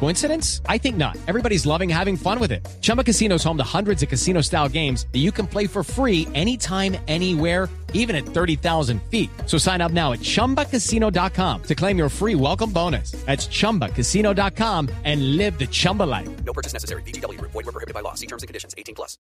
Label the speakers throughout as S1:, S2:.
S1: Coincidence? I think not. Everybody's loving having fun with it. Chumba Casino is home to hundreds of casino style games that you can play for free anytime, anywhere, even at 30,000 feet. So sign up now at chumbacasino.com to claim your free welcome bonus. That's chumbacasino.com and live the Chumba life.
S2: No purchase necessary. BGW. Void were prohibited by law. See terms and conditions. 18 plus.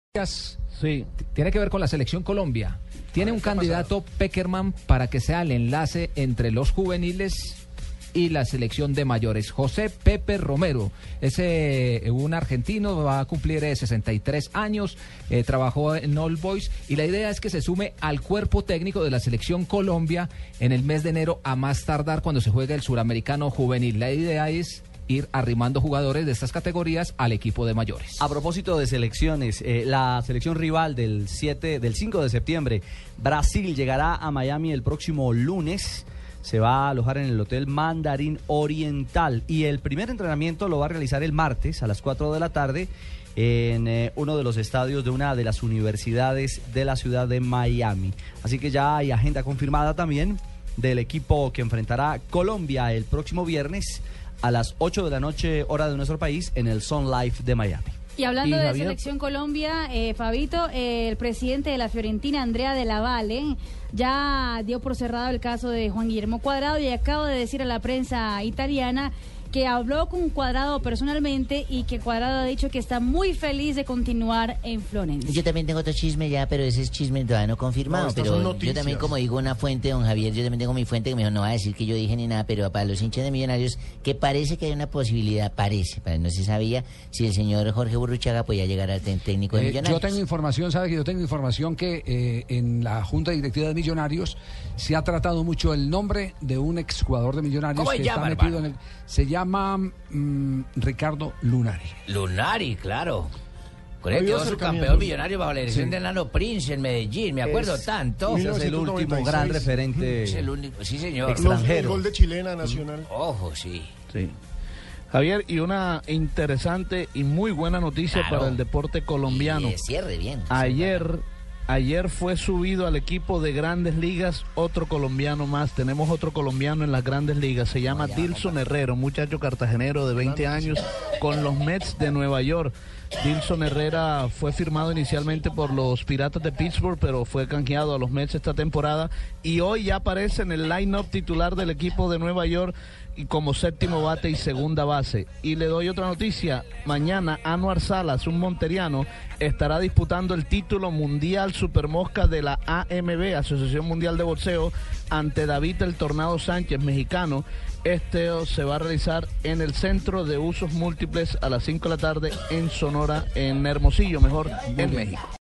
S3: Sí. Tiene que ver con la selección Colombia. Tiene ah, un candidato Peckerman para que sea el enlace entre los juveniles y la selección de mayores. José Pepe Romero es eh, un argentino, va a cumplir eh, 63 años, eh, trabajó en All Boys y la idea es que se sume al cuerpo técnico de la selección Colombia en el mes de enero a más tardar cuando se juegue el suramericano juvenil. La idea es ir arrimando jugadores de estas categorías al equipo de mayores.
S4: A propósito de selecciones, eh, la selección rival del 7, del 5 de septiembre, Brasil llegará a Miami el próximo lunes. Se va a alojar en el Hotel Mandarín Oriental y el primer entrenamiento lo va a realizar el martes a las 4 de la tarde en eh, uno de los estadios de una de las universidades de la ciudad de Miami. Así que ya hay agenda confirmada también del equipo que enfrentará Colombia el próximo viernes a las 8 de la noche, hora de nuestro país, en el Sun Life de Miami.
S5: Y hablando
S4: Y
S5: de
S4: Javier-
S5: Selección Colombia, eh, Fabito, eh, el presidente de la Fiorentina, Andrea de la Valle, ya dio por cerrado el caso de Juan Guillermo Cuadrado y acaba de decir a la prensa italiana que habló con Cuadrado personalmente y que Cuadrado ha dicho que está muy feliz de continuar en Florencia.
S6: Yo también tengo otro chisme ya, pero ese es chisme todavía no confirmado.
S7: No, estas
S6: pero yo también, como digo una fuente, don Javier, yo también tengo mi fuente que me dijo, no va a decir que yo dije ni nada, pero para los hinchas de millonarios, que parece que hay una posibilidad, parece, para- no se sabía si el señor Jorge Burruchaga podía llegar al técnico de
S7: Eh,
S6: millonarios.
S7: yo tengo información, sabe que yo tengo información que eh, en la Junta Directiva de Millonarios se ha tratado mucho el nombre de un exjugador de Millonarios
S8: ¿Cómo se
S7: que
S8: llama,
S7: está metido
S8: hermano?
S7: en el. Se llama mm, Ricardo Lunari.
S8: Lunari, claro. Con quedó su
S9: acercamientos.
S8: campeón millonario bajo la dirección
S7: Sí.
S8: de Nano Prince en Medellín, me acuerdo
S9: Es-
S8: tanto.
S4: Ese es el último
S9: 1996.
S4: gran referente.
S8: Es el único, sí señor.
S9: El
S4: extranjero.
S9: gol de chilena nacional.
S8: Ojo, sí.
S10: Sí. Javier, y una interesante y muy buena noticia
S8: Claro.
S10: para el deporte colombiano.
S6: Y, eh, cierre bien.
S10: Ayer, ayer fue subido al equipo de grandes ligas otro colombiano más. Tenemos otro colombiano en las grandes ligas. Se llama Dilson Herrero, muchacho cartagenero de 20 años con los Mets de Nueva York. Dilson Herrera fue firmado inicialmente por los Piratas de Pittsburgh, pero fue canjeado a los Mets esta temporada y hoy ya aparece en el line-up titular del equipo de Nueva York y como séptimo bate y segunda base. Y le doy otra noticia, mañana Anuar Salas, un monteriano, estará disputando el título mundial supermosca de la AMB, Asociación Mundial de Boxeo, ante David el Tornado Sánchez, mexicano. Este se va a realizar en el Centro de Usos Múltiples a las 5 de la tarde en Sonora, en Hermosillo, mejor, en México.